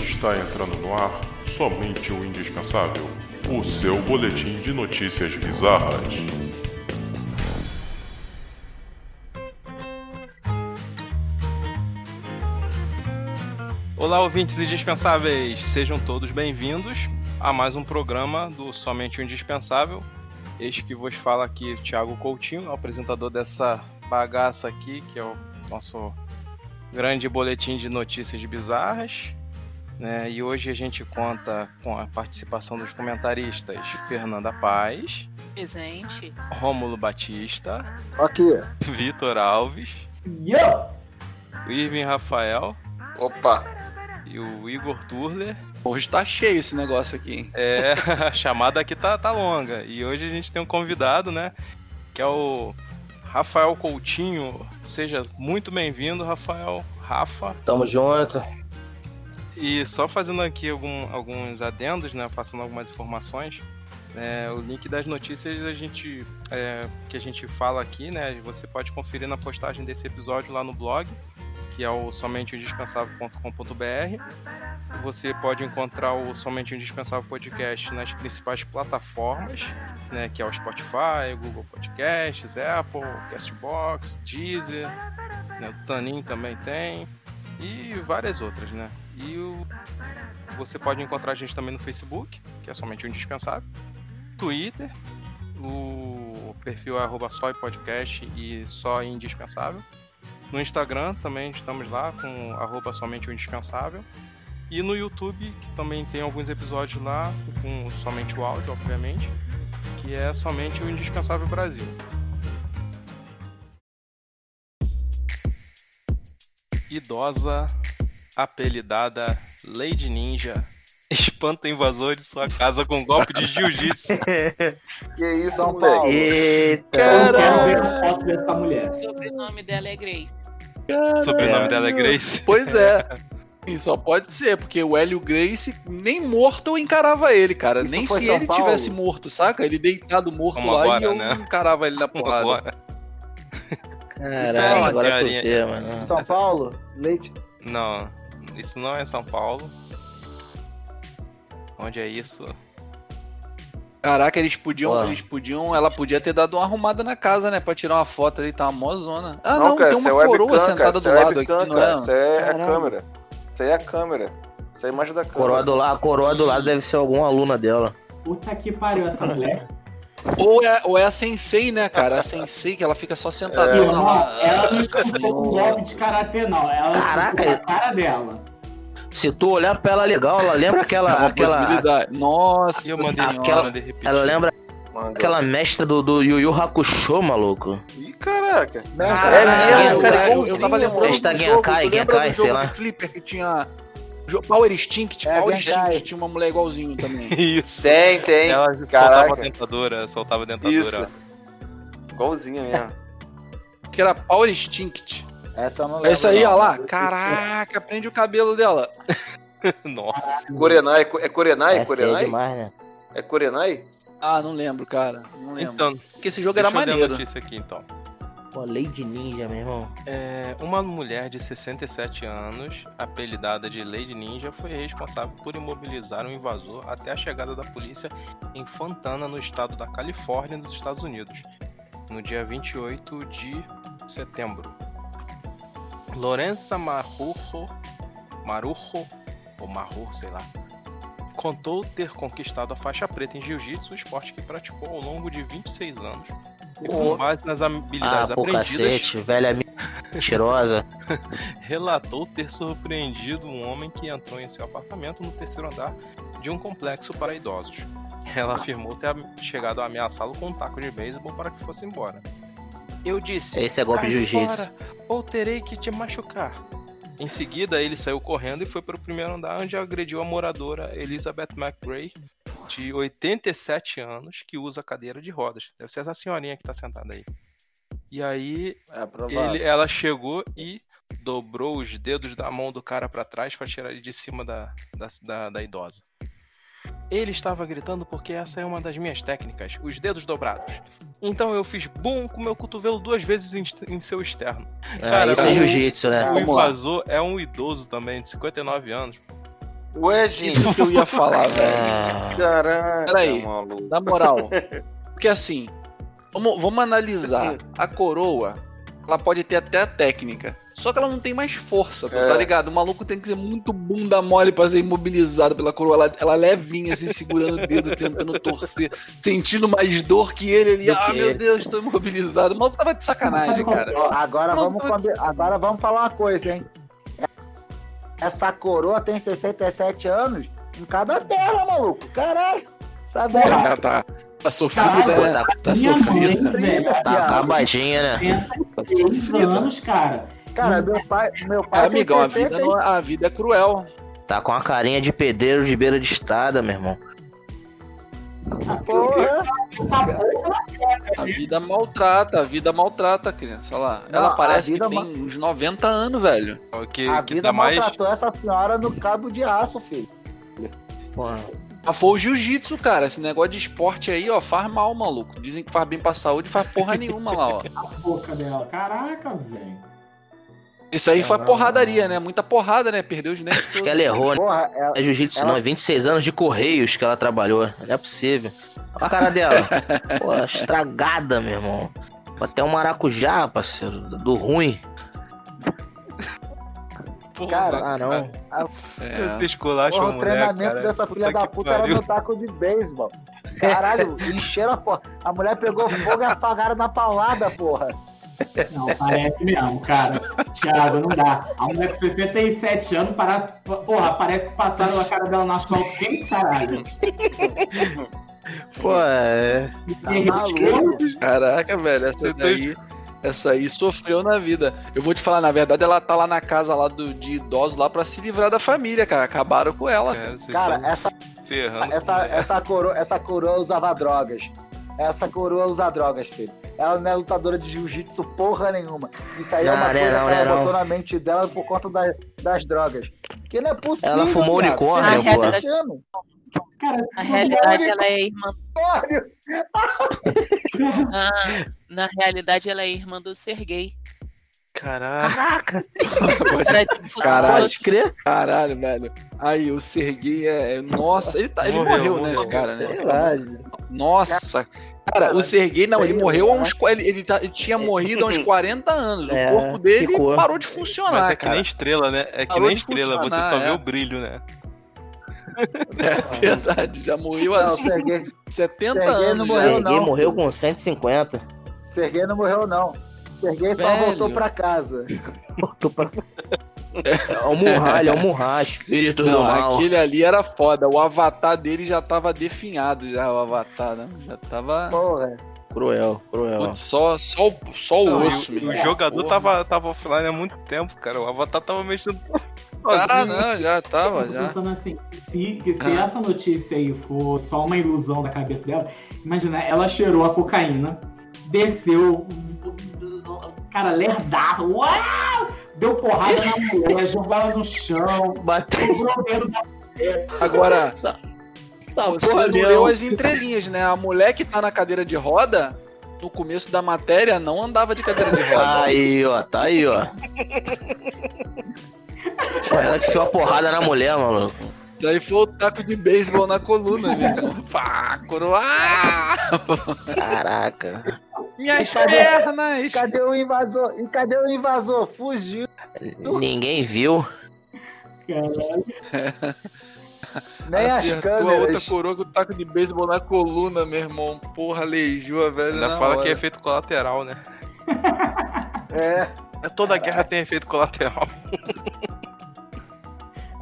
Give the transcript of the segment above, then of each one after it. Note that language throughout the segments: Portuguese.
Está entrando no ar somente o indispensável o seu boletim de notícias bizarras. Olá, ouvintes indispensáveis, sejam todos bem-vindos a mais um programa do Somente o Indispensável. Este que vos fala aqui, Thiago Coutinho, apresentador dessa bagaça aqui, que é o nosso grande boletim de notícias bizarras. Né? E hoje a gente conta com a participação dos comentaristas Fernanda Paz, Presente. Rômulo Batista, Aqui. Vitor Alves, Yo! Irving Rafael Opa! e o Igor Turler. Hoje tá cheio esse negócio aqui, hein? É, a chamada aqui tá, tá longa. E hoje a gente tem um convidado, né? Que é o Rafael Coutinho. Seja muito bem-vindo, Rafael. Rafa. Tamo junto. E só fazendo aqui algum- alguns adendos, né? Passando algumas informações. é, o link das notícias a gente, é, que a gente fala aqui, né? Você pode conferir na postagem desse episódio lá no blog, que é o somenteindispensável.com.br. Você pode encontrar o Somente Indispensável Podcast nas principais plataformas, né? Que é o Spotify, Google Podcasts, Apple, Castbox, Deezer, né, o Tanin também tem e várias outras, né? E o... você pode encontrar a gente também no Facebook, que é somente o indispensável, Twitter, o perfil é arroba só e podcast e só indispensável. No Instagram também estamos lá com arroba somente o indispensável. E no YouTube, que também tem alguns episódios lá, com somente o áudio, obviamente, que é somente o Indispensável Brasil. Idosa apelidada Lady Ninja espanta invasor de sua casa com golpe de jiu-jitsu. Que isso, São moleque? Paulo. Eita. Caralho. Eu quero ver a foto dessa mulher. O sobrenome dela é Grace. O sobrenome dela é Grace. Pois é. E só pode ser, porque o Hélio Grace nem morto eu encarava ele, cara. Isso nem se São ele Paulo? tivesse morto, saca? Ele deitado morto Como lá agora, e eu né? encarava ele na porrada. Agora. Caralho, é agora teoria. vê, mano. São Paulo, leite. Não, isso não é São Paulo. Onde é isso? Caraca, eles podiam, Ó. eles podiam, ela podia ter dado uma arrumada na casa, né? Pra tirar uma foto ali, tá uma mó zona. Ah, Não, não, cara, tem é uma coroa webcam, sentada do é lado aqui, webcam, não cara. é? Isso é a câmera. Isso aí é a câmera. Isso é a imagem da A coroa, câmera. do a coroa do lado deve ser alguma aluna dela. Puta que pariu essa mulher. Ou é, ou é a sensei, né, cara? A sensei que ela fica só sentada É. Não, lá. ela não escutou um golpe de karatê, não. Ela Caraca. a cara dela. Se tu olhar pra ela legal, ela lembra É aquela. uma aquela. Nossa eu mandei aquela- de repetir. ela lembra Manda. aquela mestra do, do Yu Yu Hakusho, maluco. Ih, caraca. Caraca, é mesmo, cara, eu, eu tava lembrando Genkai, do jogo sei lá. Flipper que tinha Power Instinct, É, Power. Instinct tinha uma mulher igualzinho também. Isso. Tem, tem. Ela soltava Caraca. a dentadura, soltava a dentadura. Isso. Igualzinha mesmo. que era Power Instinct. Essa eu não É lembro. isso aí, não. ó lá. Caraca, prende o cabelo dela. Nossa. Corenai, é Corenai? Essa é Corenai? demais, né? É Corenai? Ah, não lembro, cara. Não lembro. Então, Porque esse jogo era deixa eu ler a maneiro. notícia aqui então. Pô, Lady Ninja, meu irmão. É, uma mulher de 67 anos, apelidada de Lady Ninja, foi responsável por imobilizar um invasor até a chegada da polícia em Fontana, no estado da Califórnia, nos Estados Unidos, no dia 28 de setembro. Lorenza Marrujo, Marujo, ou Marro, sei lá, contou ter conquistado a faixa preta em jiu-jitsu, esporte que praticou ao longo de 26 anos. E com base nas Ah, habilidades pô, aprendidas, cacete, velha mentirosa. relatou ter surpreendido um homem que entrou em seu apartamento no terceiro andar de um complexo para idosos. Ela afirmou ter chegado a ameaçá-lo com um taco de beisebol para que fosse embora. Eu disse: Esse é golpe de "Cai jiu-jitsu. ou terei que te machucar. Em seguida, ele saiu correndo e foi para o primeiro andar, onde agrediu a moradora Elizabeth McRae, de 87 anos, que usa cadeira de rodas. Deve ser essa senhorinha que está sentada aí. E aí, É ele, ela chegou e dobrou os dedos da mão do cara pra trás pra tirar ele de cima da, da, da, da idosa. Ele estava gritando porque essa é uma das minhas técnicas, os dedos dobrados. Então eu fiz bum com meu cotovelo duas vezes em, em seu externo. Ah, Cara, isso é o- jiu-jitsu, né? o Vamos lá. invasor é um idoso também, de 59 anos. Ué, gente. Isso que eu ia falar, velho. Ah, Caraca, Peraí. maluco. Na moral. Porque assim, vamos, vamos analisar. A coroa, ela pode ter até a técnica. Só que ela não tem mais força, tu É. tá ligado? O maluco tem que ser muito bunda mole pra ser imobilizado pela coroa. Ela, ela levinha, assim, segurando o dedo, tentando torcer, sentindo mais dor que ele ali. Do Ah, meu. Deus, tô imobilizado. O maluco tava de sacanagem, cara. Agora, vamos, agora vamos falar uma coisa, hein? Essa coroa tem 67 anos em cada perna, maluco. Caralho. Sabe? Ah, tá, tá sofrida, Caralho, né? Tá Minha sofrida. mãe, velho, tá acabadinha, né? Tá 36 sofrida. anos, cara. Cara, meu pai, meu É, pai tem amigão, a 60 vida, não- a vida é cruel. Tá com a carinha de pedreiro de beira de estrada, meu irmão. Porra. A vida maltrata, a vida maltrata a criança. Olha lá. Não, Ela parece que tem uns 90 anos, velho. O que, A que vida dá mais. maltratou essa senhora no cabo de aço, filho. Porra. Mas foi o jiu-jitsu, cara. Esse negócio de esporte aí, ó, faz mal, maluco. Dizem que faz bem pra saúde, faz porra nenhuma lá, ó. A boca dela. Caraca, velho. Isso aí foi porradaria, né? Muita porrada, né? Perdeu os que todos. ela errou, né? Porra, ela, Não é jiu-jitsu, Ela- não. É 26 anos de Correios que ela trabalhou. Não é possível. Olha a cara dela. Pô, estragada, meu irmão. Até um maracujá, parceiro. Do ruim. Porra, Cara, Ah, não. É. Esculacho, porra, o mulher, treinamento cara. dessa filha Puta da puta era pariu. no taco de beisebol. Caralho, encheram a porra. A mulher pegou fogo e apagaram na paulada, porra. Não, parece mesmo, cara. Thiago, não dá. A mulher com 67 anos, parece, porra, parece que passaram a cara dela na asfalto quente, caralho. Pô, é. Tá maluco. Caraca, velho, essa daí. Essa aí sofreu na vida. Eu vou te falar, na verdade, ela tá lá na casa lá do, de idosos lá pra se livrar da família, cara. Acabaram com ela. É, Cara, tão essa, ferrando. essa, essa, coroa, essa coroa usava drogas. Essa coroa usa drogas, filho. Ela não é lutadora de jiu-jitsu porra nenhuma. Isso aí é Não, uma não é coisa não, que ela é botou na mente dela por conta da- das drogas. Que não é possível. Ela fumou viado. unicórnio, tá pô. achando? Cara, Na realidade, ela é irmã. Na, na realidade, ela é irmã do Sergei. Caraca. Caralho. Pode crer. Caralho, velho. Aí, o Serguei é. é- Nossa, ele, tá, ele morreu, Morreu, né, esse cara, né? Lá. Nossa. Cara, o Serguei, não, ele Sei morreu há uns. Ele, ele, tá- ele tinha morrido há uns 40 anos. É, o corpo dele ficou. parou de Mas funcionar, é que cara. nem estrela, né? É que Parou nem estrela, você só é. vê o brilho, né? É verdade, já morreu há Não, Serguei, 70 Serguei anos. não morreu, Serguei não. morreu com 150. Serguei não morreu, não. Serguei só Velho. voltou pra casa. Voltou pra... É o Murra, ele é o Murra, espírito do Não, mal. aquele ali era foda. O avatar dele já tava definhado, já, o avatar, né? Já tava. Porra. Cruel, cruel. Putz, Só, só, o- só o Não, e osso, o, o jogador Porra. tava, tava offline há muito tempo, cara. O Avatar tava mexendo Ah, sozinho. não, já tava, Eu tô já. pensando assim, se, se Ah. essa notícia aí for só uma ilusão da cabeça dela, imagina, ela cheirou a cocaína, desceu, cara, lerdaça, uau! Deu porrada na mulher, jogou ela no chão, Bateu o dedo da Agora, essa você não leu as entrelinhas, né? A mulher que tá na cadeira de roda, no começo da matéria, não andava de cadeira de roda. Aí, ó, tá aí, ó. Pô, ela que enfiou a porrada na mulher, maluco. Isso aí foi o taco de beisebol na coluna, irmão. Pá, coroa! Caraca. Minhas Cadê? pernas! Cadê o invasor? E cadê o invasor? Fugiu. Ninguém viu. Caralho. Nem as Acertou a outra câmeras. coroa com o taco de beisebol na coluna, meu irmão. Porra, aleijou a velha Ainda na fala hora. que é efeito colateral, né? É. É, Toda guerra tem efeito colateral.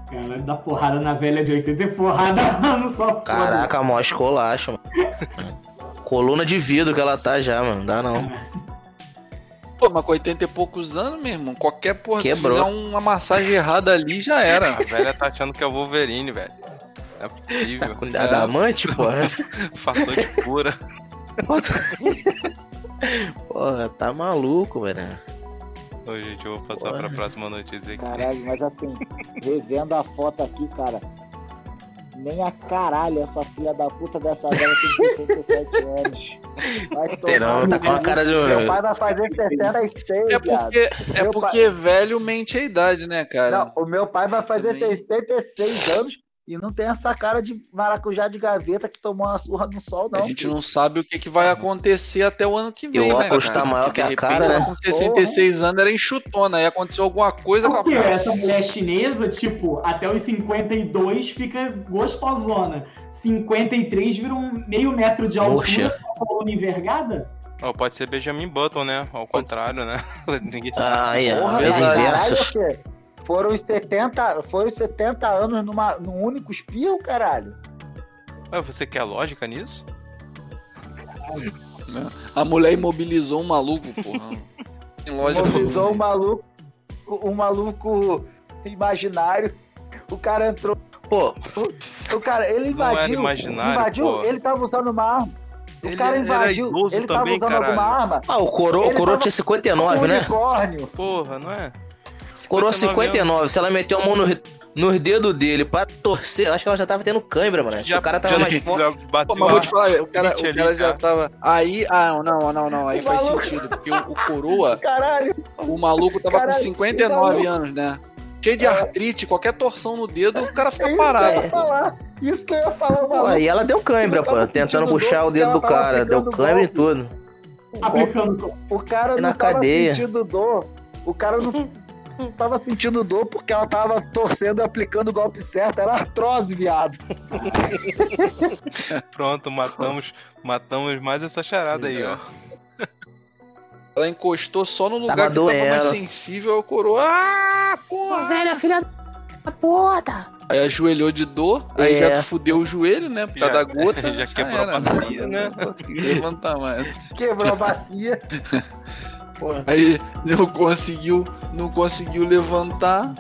Caralho, dá porrada na velha de 80 e porrada no só. Caraca, mó escolacho, mano. Coluna de vidro que ela tá já, mano. Não dá não. Pô, mas com 80 e poucos anos, meu irmão, qualquer porra que fizer uma massagem errada ali já era. A velha tá achando que é o Wolverine, velho. Não é possível. Com adamante, porra. Fator de cura. Porra, tá maluco, velho. Ô, gente, eu vou passar Porra. pra próxima notícia aqui. Caralho, mas assim, revendo a foto aqui, cara. Nem a caralho, essa filha da puta dessa velha tem 67 anos. Vai tomar tá com a cara de. Meu pai vai fazer 66, É viado. porque, é Meu porque velho mente a idade, né, cara? Não, o meu pai vai fazer Também. 66 anos e não tem essa cara de maracujá de gaveta que tomou uma surra no sol, não. a gente filho. não sabe o que, que vai acontecer até o ano que vem. E o né, cara? tá maior Porque, que a de cara, ela né? Com 66 anos era enxutona. Aí aconteceu alguma coisa com a Porque essa mulher chinesa, tipo, até os 52 fica gostosona. 53 vira um meio metro de altura Poxa. com a coluna envergada. Ó, pode ser Benjamin Button, né? Ao Pode contrário, né? Ninguém sabe. Ah, ó. Porra, As verdade. Foram os 70, foram os 70 anos numa, num único espirro, caralho. Ué, você quer lógica nisso? A mulher imobilizou um maluco, porra. Tem lógica. Mobilizou um maluco, um maluco imaginário. O cara entrou. Pô, O cara, ele invadiu. imaginário, invadiu, pô. ele tava usando uma arma. O Ele cara invadiu, ele tava também, usando caralho. alguma arma. ah, o Coroa, o Coroa tava tinha 59, um né? unicórnio. Porra, não é? Coroa 59 59. Se ela meteu a mão no, nos dedos dele pra torcer, eu acho que ela já tava tendo cãibra, mano. Acho que Já- o cara tava mais forte. Pô, mas vou te falar, o cara, o ali, cara já cara. tava. Aí. Ah, não, não, não. Aí O faz maluco- sentido. Porque o, o coroa, Caralho, o maluco tava Caralho, com o 59 maluco- anos, né? Cheio de artrite, qualquer torção no dedo, o cara é fica isso parado. falar. Isso que eu ia falar, maluco. aí ela deu cãibra, Eu pô. Tentando puxar o dedo do cara. Deu câimbra e tudo. Aplicando. O cara E não na tava cadeia. sentindo dor. O cara não tava sentindo dor porque ela tava torcendo e aplicando o golpe certo. Era artrose, viado. Pronto, matamos, matamos mais essa charada aí, ó. Ela encostou só no lugar Tava que tava mais sensível ao coroa. Ah, porra! velha filha da puta. Aí ajoelhou de dor, aí É. já fudeu o joelho, né? Por causa Já- da gota. já quebrou a bacia, né? Levantar mais. Quebrou a bacia. Aí não conseguiu, não conseguiu levantar.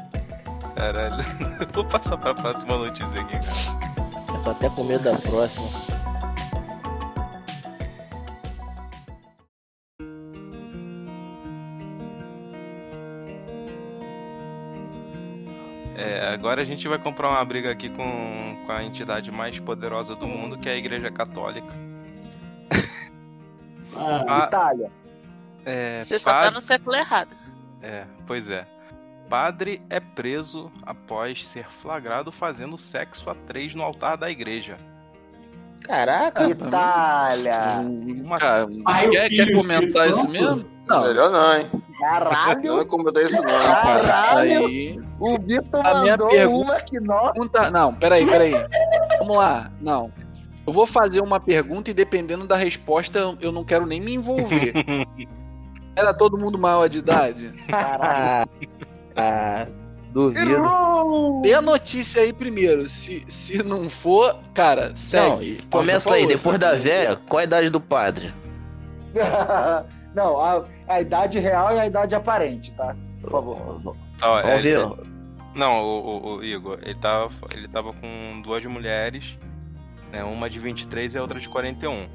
Caralho. Vou passar pra próxima notícia aqui, cara. Eu tô até com medo da próxima. É, agora a gente vai comprar uma briga aqui com, com a entidade mais poderosa do mundo, que é a Igreja Católica. Ah, Ah, Itália. É, Você só tá padre- no século errado. É, pois é. Padre é preso após ser flagrado fazendo sexo a três no altar da igreja. Caraca. Itália. Uma- Cara, Pai, o quer, quer comentar isso mesmo? Não, Melhor não, hein? Não Caralho. é comentar isso não. isso Caralho. aí. O Vitor A minha mandou pergunta- uma que nós. Pergunta... Não, peraí, peraí. Vamos lá. Não. Eu vou fazer uma pergunta e dependendo da resposta, eu- eu não quero nem me envolver. Era todo mundo maior de idade? Caralho. Ah, duvido. Errou! Dê a notícia aí primeiro. Se, se não for, cara, Não, segue. e começa aí, depois da velha, qual a idade do padre? Não, a, a idade real e a idade aparente, tá? Por favor. Ó, é, Vamos ver. Não, o, o- o Igor, ele tava, ele tava com duas mulheres, né? Uma de 23 e a outra de 41.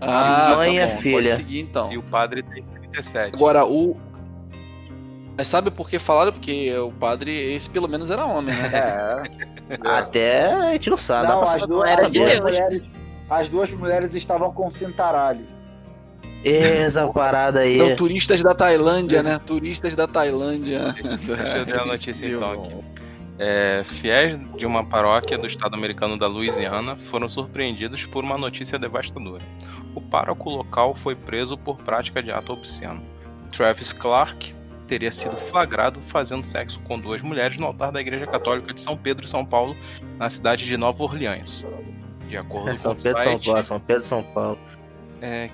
Ah, Mãe tá é bom, filha. Pode seguir então. E o padre tem 37. Agora, o. Mas sabe por que falaram? Porque o padre, esse pelo menos era homem, né? É. Até a gente não sabe. Não, as duas, era as duas mulheres. As duas mulheres estavam com cintaralho. Essa parada aí. Turistas da Tailândia, né? Turistas da Tailândia. Deixa eu dar a notícia então aqui. É, fiéis de uma paróquia do estado americano da Louisiana foram surpreendidos por uma notícia devastadora. O pároco local foi preso por prática de ato obsceno. Travis Clark teria sido flagrado fazendo sexo com duas mulheres no altar da Igreja Católica de São Pedro, São Paulo, na cidade de Nova Orleans. De acordo É São com o Pedro, São site, Paulo, São Pedro, São Paulo. é,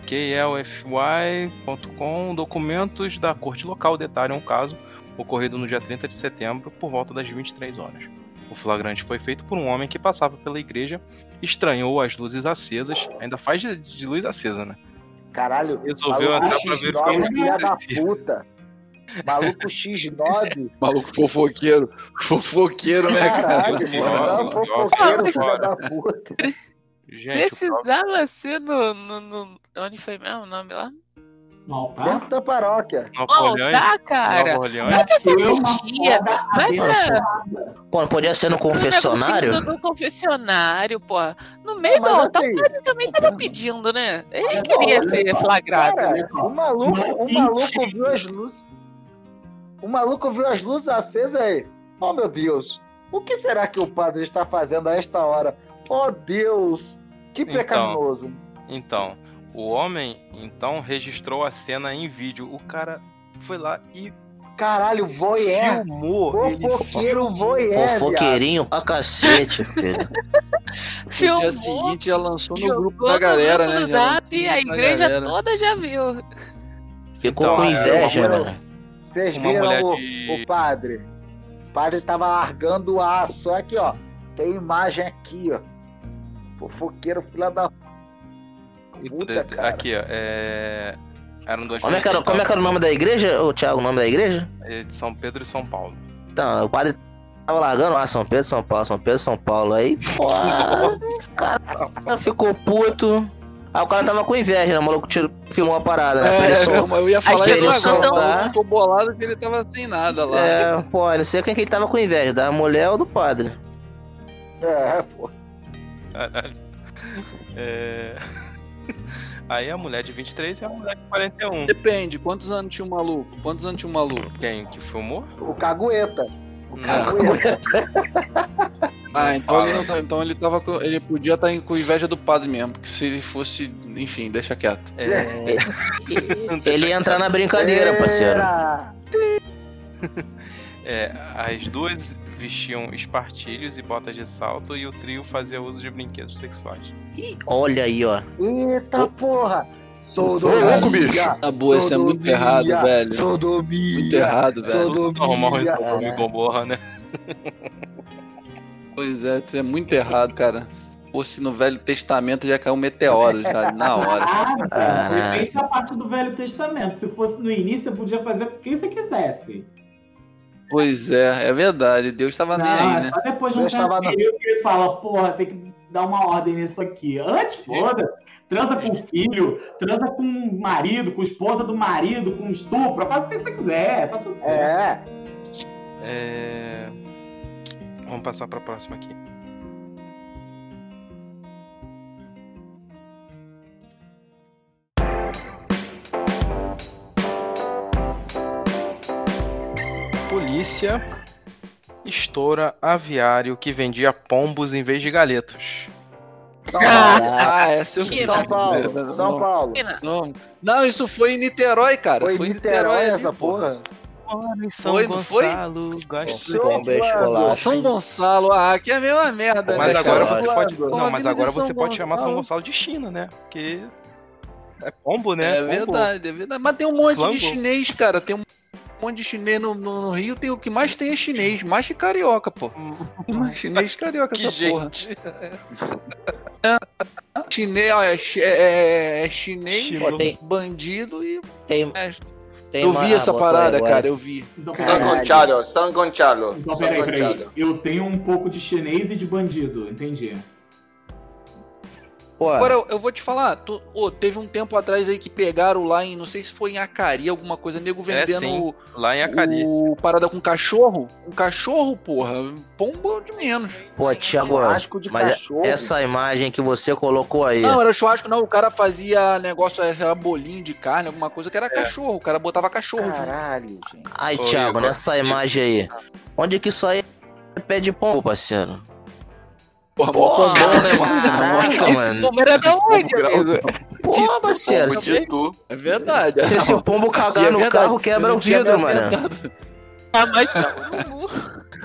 KLFY.com, documentos da corte local detalham o caso ocorrido no dia 30 de setembro por volta das 23 horas. O flagrante foi feito por um homem que passava pela igreja, estranhou as luzes acesas, ainda faz de, de luz acesa, né? Caralho, Resolveu entrar pra ver o que X9, filha da puta. Maluco X9. Maluco fofoqueiro. Fofoqueiro, né, cara? Caralho, mano. Fofoqueiro, filha fora. da puta. Gente, Precisava ser no, no, no- Onde foi mesmo o nome lá? No altar? Dentro da paróquia. Orleans. tá, cara. Vai que essa Nasceu uma tia foda vai pra- Pô, não podia ser no confessionário? No do confessionário, pô. No meio do Mas altar, assim, o padre também tava pedindo, né? Ele queria olha ser flagrado. Cara, o maluco, o Não, maluco viu as luzes. O maluco viu as luzes acesas aí. Oh meu Deus, o que será que o padre está fazendo a esta hora? Oh Deus, que Então. pecaminoso. Então, o homem então registrou a cena em vídeo. O cara foi lá e Caralho, voyeur. filmou. Fofoqueiro voyeur. Fofoqueirinho pra cacete, filho. No dia Filmou, seguinte já lançou no grupo da no galera, grupo né? lançou Zap, no a igreja galera. toda já viu. Ficou Então, com é, inveja, mano. Vocês viram o, de- o padre? O padre tava largando o aço. Só aqui, ó. Tem imagem aqui, ó. Fofoqueiro, filha da puta, cara. Aqui, ó. É... Eram dois Como é, que era, como é que era o nome da igreja, ô Thiago, o nome da igreja? É de São Pedro e São Paulo. Então, o padre tava largando lá, São Pedro, São Paulo, São Pedro, São Paulo. Aí, pô, o cara ficou puto. Aí o cara tava com inveja, né? O maluco tirou, filmou a parada, né? Pra ele É, só- eu ia falar isso agora. tão- O maluco ficou bolado que ele tava sem nada lá. É, pô, eu não sei quem que ele tava com inveja, da mulher ou do padre. É, pô. Caralho. É... Aí a mulher de 23 e a mulher de 41. Depende, quantos anos tinha o maluco? Quantos anos tinha o maluco? Quem que filmou? O cagueta. O Não. cagueta. Ah, então ele, não tá- então ele tava com- ele podia estar com inveja do padre mesmo, porque se ele fosse, enfim, deixa quieto. É... Ele ia entrar na brincadeira, parceiro. É, as duas vestiam espartilhos e botas de salto e o trio fazia uso de brinquedos sexuais. Ih, Olha aí, ó. Eita porra! Ô, louco, bicho. Na boa, isso é muito Sodomia, errado, velho. Sodomia. Muito errado, velho. Sodomia. Arrumar um Gomorra, né? Pois é, isso é muito errado, cara. Se fosse no Velho Testamento já caiu um meteoro já, na hora. Ah, depende da parte do Velho Testamento. Se fosse no início, você podia fazer o que você quisesse. Pois é, é verdade. Deus tava nem Não, aí, né? só depois de um tava período que ele fala, porra, tem que dar uma ordem nisso aqui. Antes, foda transa com o filho, transa com o marido, com a esposa do marido, com estupro, faz o que você quiser, tá tudo certo. É. É... Vamos passar pra próxima aqui. Polícia estoura aviário que vendia pombos em vez de galetos. Ah, essa Que vi. São Paulo. Não, São Paulo. Não, não, isso foi em Niterói, cara. Foi Foi, em Niterói essa ali, pô. porra. Em São Foi, não foi? Gonçalo, gosto. Flávio. São Gonçalo, ah, aqui é a mesma merda, Mas né, agora cara? você pode. Pô, Não, mas agora São você pode chamar São Gonçalo. Gonçalo de China, né? Porque. É pombo, né? É Pombo. verdade, é verdade. Mas tem um monte Flambo. de chinês, cara. Tem um monte de chinês no, no- no Rio. Tem o que mais tem é chinês. Mais que carioca, pô. Tem mais chinês carioca Que essa porra. gente. Chinês, ó, é, chi- é- é chinês. Pô, tem, bandido e. tem, é, tem eu vi essa parada, agora. cara. Eu vi. Então, San Gonçalo, San Gonçalo. então, San peraí, peraí. Gonçalo. Eu tenho um pouco de chinês e de bandido, entendi. Pô, Agora, eu, eu vou te falar, tu- ô, teve um tempo atrás aí que pegaram lá em, não sei se foi em Acari, alguma coisa, nego É, vendendo sim. Lá em Acari. o parada com cachorro. Um cachorro, porra. Pombo de menos. pô, Thiago, Churrasco de mas cachorro. essa imagem que você colocou aí. Não, era churrasco, não. O cara fazia negócio, era bolinho de carne, alguma coisa que era É. cachorro. O cara botava cachorro junto. Caralho, gente. Ai, Ô, Thiago, Igor. nessa imagem aí. Onde que isso aí é pé de pombo, parceiro? Porra, pombão, né, mano? caraca, Esse mano. número é da onde, amigo? Porra, parceiro. É verdade. se esse pombo E cagar é no verdade, carro, quebra o vidro, mano. Ah, mas não.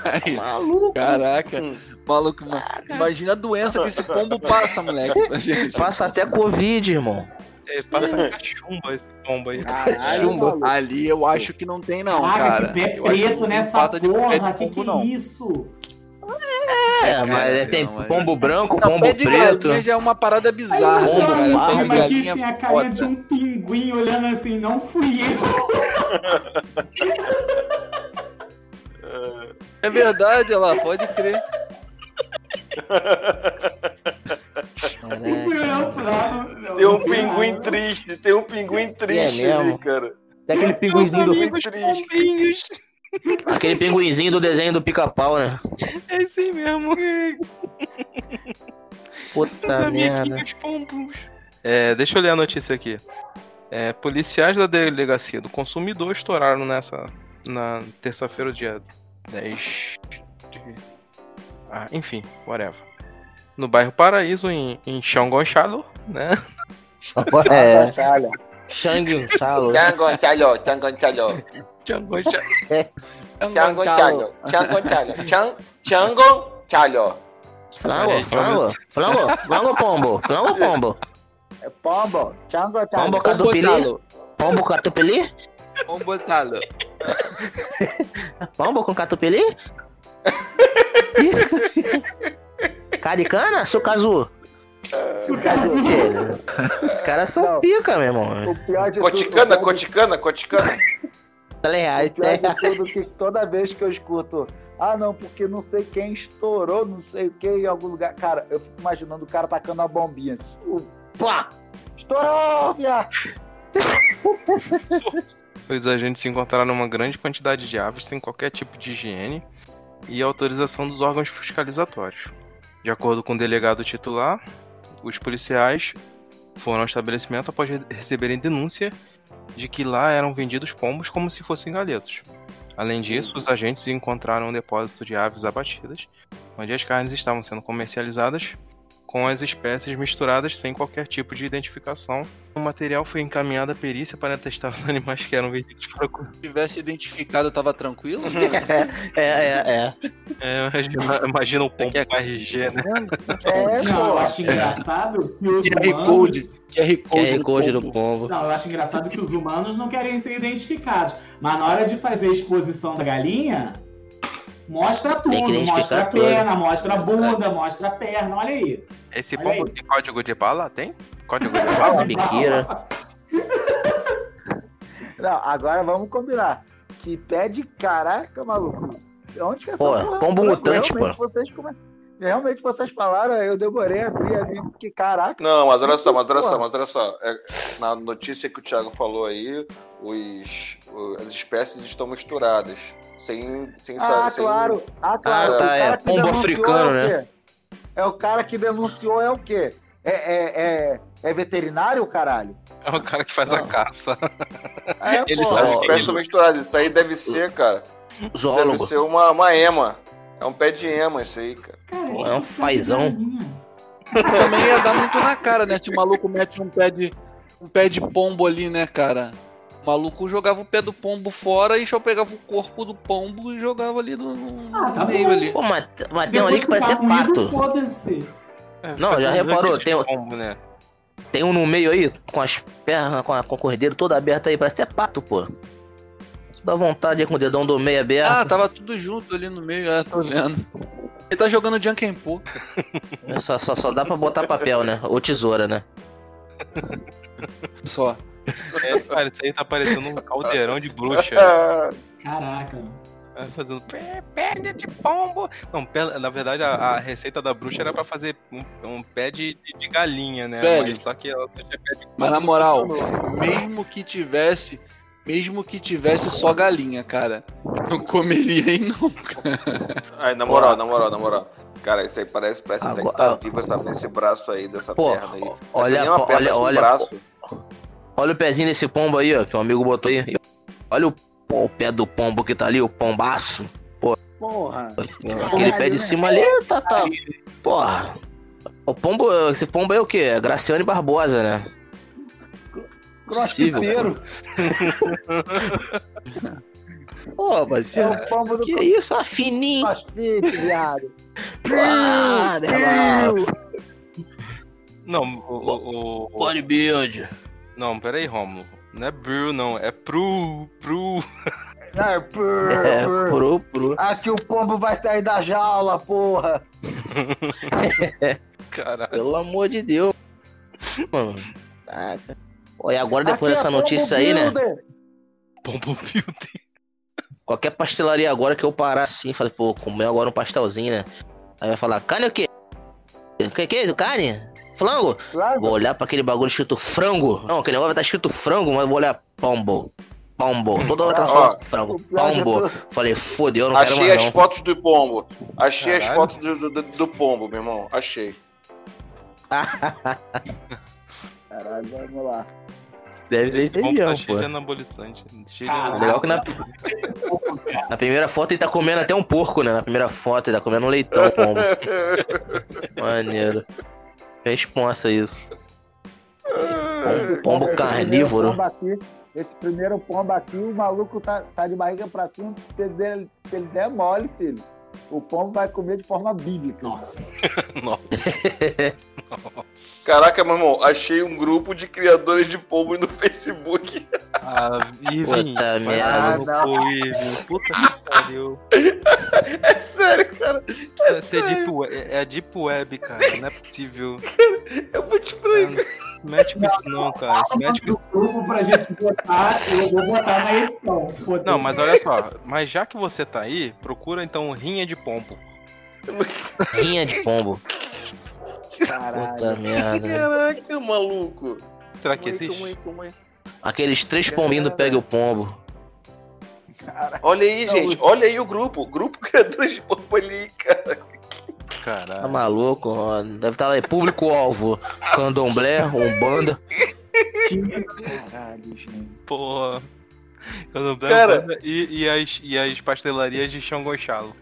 Aí, Maluco. Caraca, Hum. maluco, ma- imagina a doença que esse pombo passa, moleque. Passa até Covid, irmão. É, passa cachumba esse pombo aí. Maluco. Ali eu acho que não tem, não, Caraca, cara. que pé preto nessa porra, que que é isso? É, mas cara, tem não, mas- pombo branco, Não, pombo de preto. galinha já é uma parada Aí bizarra, né, pombo cara? aqui, galinha tem a é carinha de um pinguim olhando assim, não fui eu. É verdade, olha lá, pode crer. Não não, não, Tem um não pinguim triste, tem um pinguim triste É ali, cara. Tem aquele pinguinzinho do. Triste. Aquele pinguinzinho do desenho do pica-pau, né? É esse mesmo. Puta merda. É, deixa eu ler a notícia aqui. É, policiais da delegacia do consumidor estouraram nessa na terça-feira, dia 10 de. Ah, enfim, whatever. No bairro Paraíso, em, em Xangonchalo, né? É, Olha, Shang Salo. Xangonchalo. Tchango, tchalho. Tchango, tchalho. Tchan- Tchango, tchalho. Flango, flango, flango, flango pombo, flango pombo. é pombo. Tchango, tchango. Pombo catupili, pombo catupili, Vamos botá-lo. pombo com catupili. Caricana, sucazu. Os caras são Não. pica, meu irmão. Coticana, coticana, coticana. O pior de tudo que toda vez que eu escuto, ah não, porque não sei quem estourou, não sei o que em algum lugar. Cara, eu fico imaginando o cara tacando a bombinha. Pá! Estourou, viado! Os agentes se encontraram uma grande quantidade de aves sem qualquer tipo de higiene e autorização dos órgãos fiscalizatórios. De acordo com o delegado titular, os policiais foram ao estabelecimento após re- receberem denúncia de que lá eram vendidos pombos como se fossem galetos. Além disso, os agentes encontraram um depósito de aves abatidas, onde as carnes estavam sendo comercializadas com as espécies misturadas sem qualquer tipo de identificação. O material foi encaminhado à perícia para testar os animais que eram vendidos para Se tivesse identificado, tava tranquilo? É, é, é. É, imagina, imagina o pombo Tem que- com RG, né? É, Não, eu acho engraçado que os QR humanos... Code. QR Code. QR do Code do pombo. pombo. Não, eu acho engraçado que os humanos não querem ser identificados. Mas na hora de fazer a exposição da galinha, mostra tudo. Identificar Mostra a tudo. perna, mostra a bunda, mostra a perna. Olha aí. Esse Olha pombo aí. tem código de bala? Tem? Código de bala? biqueira. Não, agora vamos combinar. Que pé de caraca, maluco. Onde que é essa Pô, pombo mutante, realmente Vocês come... Realmente vocês falaram, eu demorei a abrir ali, porque caraca. Não, mas olha só, mas olha só, mas olha só. É, na notícia que o Thiago falou aí, os, as espécies estão misturadas. Sem. sem Ah, sem- claro. Ah, claro. Ah, O tá, é que pombo africano, é o né? É o cara que denunciou é o quê? É, é, é, é veterinário, caralho? É o cara que faz a Não. caça. É, Ele pô. sabe As espécies estão misturadas. Isso aí deve ser, cara. Deve Zoólogo. ser uma, uma ema. É um pé de ema isso aí, cara. Cara, é um tá fazão. Também ia dar muito na cara, né? Se o maluco mete um pé de, um pé de pombo ali, né, cara? O maluco jogava o pé do pombo fora e só pegava o corpo do pombo e jogava ali no, no Ah, tá meio bom. ali. Pô, mas, mas tem um ali que parece tá até pato. É, Não, já reparou, tem o- pombo, né? Tem um no meio aí, com as pernas, com a, com a cordeira toda aberta aí, parece até pato, pô. Dá vontade com o dedão do meio aberto. Ah, tava tudo junto ali no meio, é, tô vendo. Ele tá jogando Jankenpo. É Só, só, só dá pra botar papel, né? Ou tesoura, né? Só. É, cara, isso aí tá parecendo um caldeirão de bruxa. Caraca. É, Fazendo pé, perna de pombo. Não, pé- na verdade, a, a receita da bruxa era pra fazer um, um pé de, de- de galinha, né? Mas só que ela tinha pé de Mas na moral, mesmo que tivesse, mesmo que tivesse só galinha, cara, eu não comeria aí não. Aí, na moral, na moral, na moral. Cara, isso aí parece, parece até que tá Agora- vivo essa, esse braço aí, dessa Pô, perna aí. olha, Essa nem é uma pô, perna, olha, um olha, braço. Olha o pezinho desse pombo aí, ó, que um amigo botou aí. Olha o, pô, o pé do pombo que tá ali, o pombaço. Porra. Aquele pé de cima ali, tá, tá. Porra. O pombo, esse pombo aí é o quê? É Graciane Barbosa, né? Crossfiteiro. Pô, É parceiro. o pombo do Que isso, ó, fininho. crossfit, viado. Ah, irmão. Não, o. o, o- Bodybuild. Não, peraí, Romulo. Não é Brew, não. É Pru. Pru. É pur, É, pro, pro. Aqui o pombo vai sair da jaula, porra. Caralho. Pelo amor de Deus. Mano. Caraca. E agora depois Aqui é dessa pombo notícia aí, né? builder. Pombo Beauty. Qualquer pastelaria agora que eu parar assim, falei, pô, comer agora um pastelzinho, né? Aí vai falar, carne o quê? O que que é isso? Carne? Flango? Lá, Vou olhar pra aquele bagulho escrito frango. Não, aquele negócio vai estar escrito frango, mas vou olhar pombo. Pombo. Toda hora tá falando frango. de Pombo. Falei, fodeu, eu não quero Achei mais as não. fotos do pombo. Achei as Caralho. fotos do, do, do pombo, meu irmão. Achei. Caralho, vamos lá. Deve ser Esse região, tá pô. cheio de anabolizante. Cheio de. Legal que na, na primeira foto ele tá comendo até um porco, né? Na primeira foto ele tá comendo um leitão, pombo. Maneiro. Responsa isso. Pombo, pombo Esse carnívoro. pombo aqui- Esse primeiro pombo aqui, o maluco tá, tá de barriga pra cima. Se ele, der- se ele der mole, filho, o pombo vai comer de forma bíblica. Nossa. Caraca, meu irmão, achei um grupo de criadores de pombo no Facebook. Ah, Irving. Puta merda. Puta que pariu. É sério, cara. Isso é, deep web, é a Deep Web, cara. Não é possível. Eu vou te. Não mete com isso não, cara. Se mete com O grupo pra gente botar, eu vou botar na edição. Não, mas olha só. Mas já que você tá aí, procura então rinha de pombo. Rinha de pombo. Caralho. Puta merda. Caraca, maluco. Será que Calma aí, calma aí, existe? calma aí. Aqueles três pombinhos Pega o Pombo. Olha aí, gente. Olha aí o grupo. Grupo Criadores de Pombo ali, cara. Tá Caralho. maluco? ó, Deve estar lá, é público-alvo. Candomblé, Umbanda. Caralho, gente. Porra. Quando Cara. e, e, as, e as pastelarias de Xangochalo.